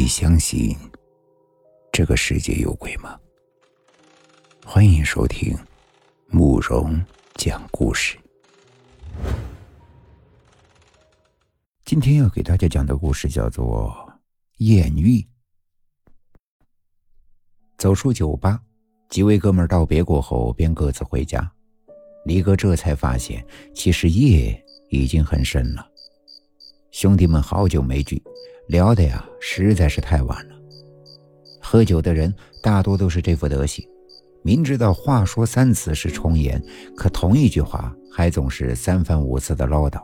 你相信这个世界有鬼吗？欢迎收听慕容讲故事。今天要给大家讲的故事叫做《艳遇》。走出酒吧，几位哥们道别过后，便各自回家。李哥这才发现，其实夜已经很深了。兄弟们好久没聚。聊的呀，实在是太晚了。喝酒的人大多都是这副德行，明知道话说三次是重言，可同一句话还总是三番五次的唠叨，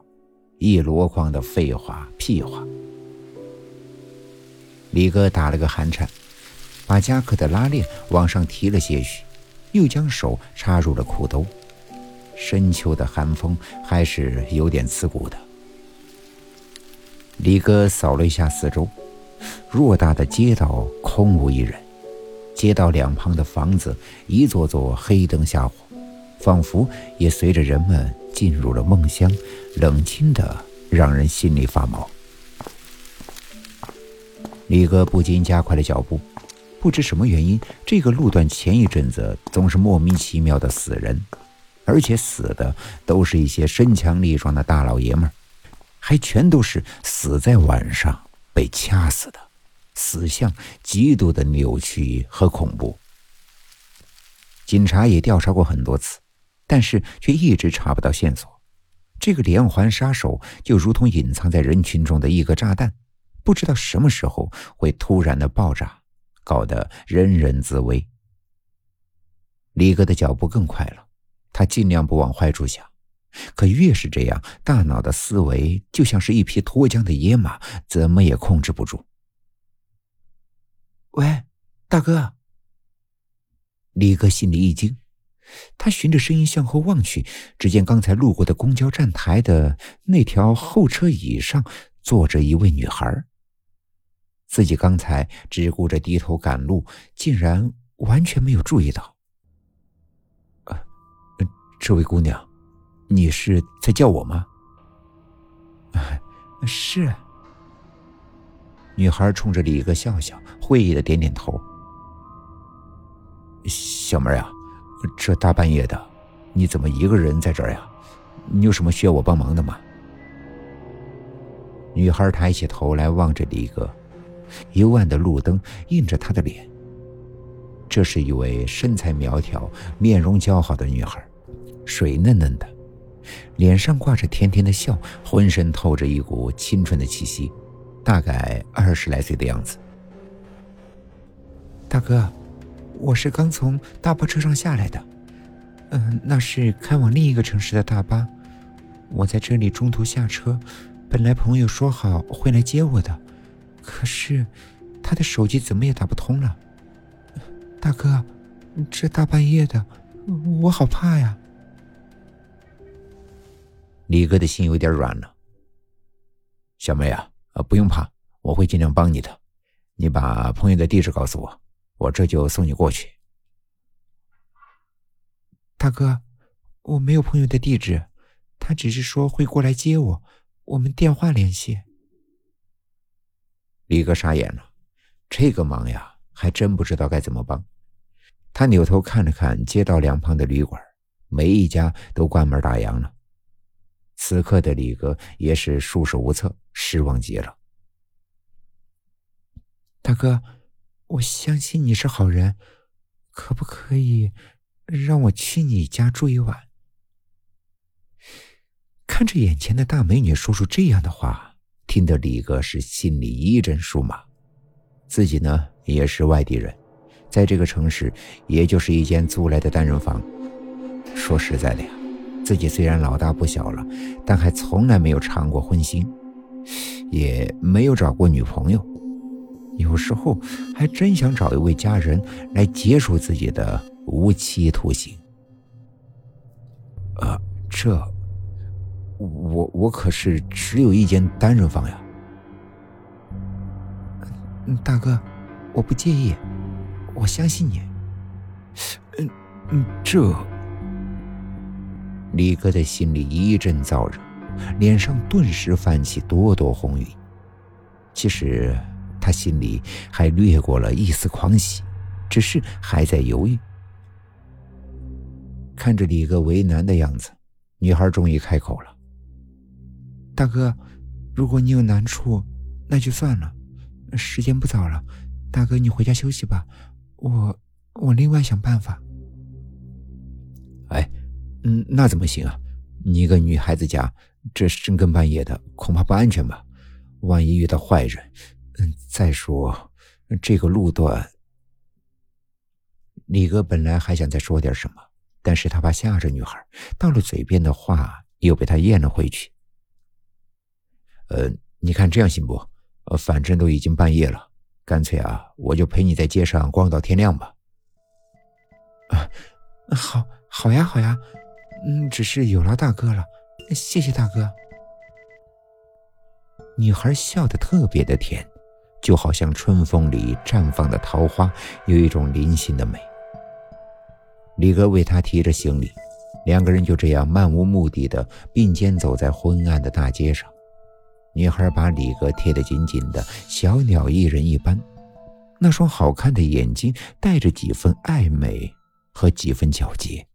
一箩筐的废话屁话。李哥打了个寒颤，把夹克的拉链往上提了些许，又将手插入了裤兜。深秋的寒风还是有点刺骨的。李哥扫了一下四周，偌大的街道空无一人，街道两旁的房子一座座黑灯瞎火，仿佛也随着人们进入了梦乡，冷清的让人心里发毛。李哥不禁加快了脚步，不知什么原因，这个路段前一阵子总是莫名其妙的死人，而且死的都是一些身强力壮的大老爷们儿。还全都是死在晚上被掐死的，死相极度的扭曲和恐怖。警察也调查过很多次，但是却一直查不到线索。这个连环杀手就如同隐藏在人群中的一个炸弹，不知道什么时候会突然的爆炸，搞得人人自危。李哥的脚步更快了，他尽量不往坏处想。可越是这样，大脑的思维就像是一匹脱缰的野马，怎么也控制不住。喂，大哥！李哥心里一惊，他循着声音向后望去，只见刚才路过的公交站台的那条候车椅上坐着一位女孩。自己刚才只顾着低头赶路，竟然完全没有注意到。呃，这位姑娘。你是在叫我吗？是。女孩冲着李哥笑笑，会意的点点头。小妹啊，这大半夜的，你怎么一个人在这儿呀？你有什么需要我帮忙的吗？女孩抬起头来望着李哥，幽暗的路灯映着她的脸。这是一位身材苗条、面容姣好的女孩，水嫩嫩的。脸上挂着甜甜的笑，浑身透着一股青春的气息，大概二十来岁的样子。大哥，我是刚从大巴车上下来的，嗯，那是开往另一个城市的大巴。我在这里中途下车，本来朋友说好会来接我的，可是他的手机怎么也打不通了。大哥，这大半夜的，我好怕呀。李哥的心有点软了。小妹啊，啊，不用怕，我会尽量帮你的。你把朋友的地址告诉我，我这就送你过去。大哥，我没有朋友的地址，他只是说会过来接我，我们电话联系。李哥傻眼了，这个忙呀，还真不知道该怎么帮。他扭头看了看街道两旁的旅馆，每一家都关门打烊了。此刻的李哥也是束手无策，失望极了。大哥，我相信你是好人，可不可以让我去你家住一晚？看着眼前的大美女说出这样的话，听得李哥是心里一阵酥麻。自己呢也是外地人，在这个城市也就是一间租来的单人房。说实在的呀。自己虽然老大不小了，但还从来没有尝过荤腥，也没有找过女朋友。有时候还真想找一位佳人来结束自己的无期徒刑。呃，这，我我可是只有一间单人房呀。大哥，我不介意，我相信你。嗯嗯，这。李哥的心里一阵燥热，脸上顿时泛起朵朵红云。其实，他心里还掠过了一丝狂喜，只是还在犹豫。看着李哥为难的样子，女孩终于开口了：“大哥，如果你有难处，那就算了。时间不早了，大哥你回家休息吧。我我另外想办法。”嗯，那怎么行啊？你一个女孩子家，这深更半夜的，恐怕不安全吧？万一遇到坏人……嗯，再说这个路段……李哥本来还想再说点什么，但是他怕吓着女孩，到了嘴边的话又被他咽了回去。呃，你看这样行不？呃，反正都已经半夜了，干脆啊，我就陪你在街上逛到天亮吧。啊，好。好呀，好呀，嗯，只是有劳大哥了，谢谢大哥。女孩笑得特别的甜，就好像春风里绽放的桃花，有一种灵性的美。李哥为她提着行李，两个人就这样漫无目的的并肩走在昏暗的大街上。女孩把李哥贴得紧紧的，小鸟依人一般，那双好看的眼睛带着几分暧昧和几分皎洁。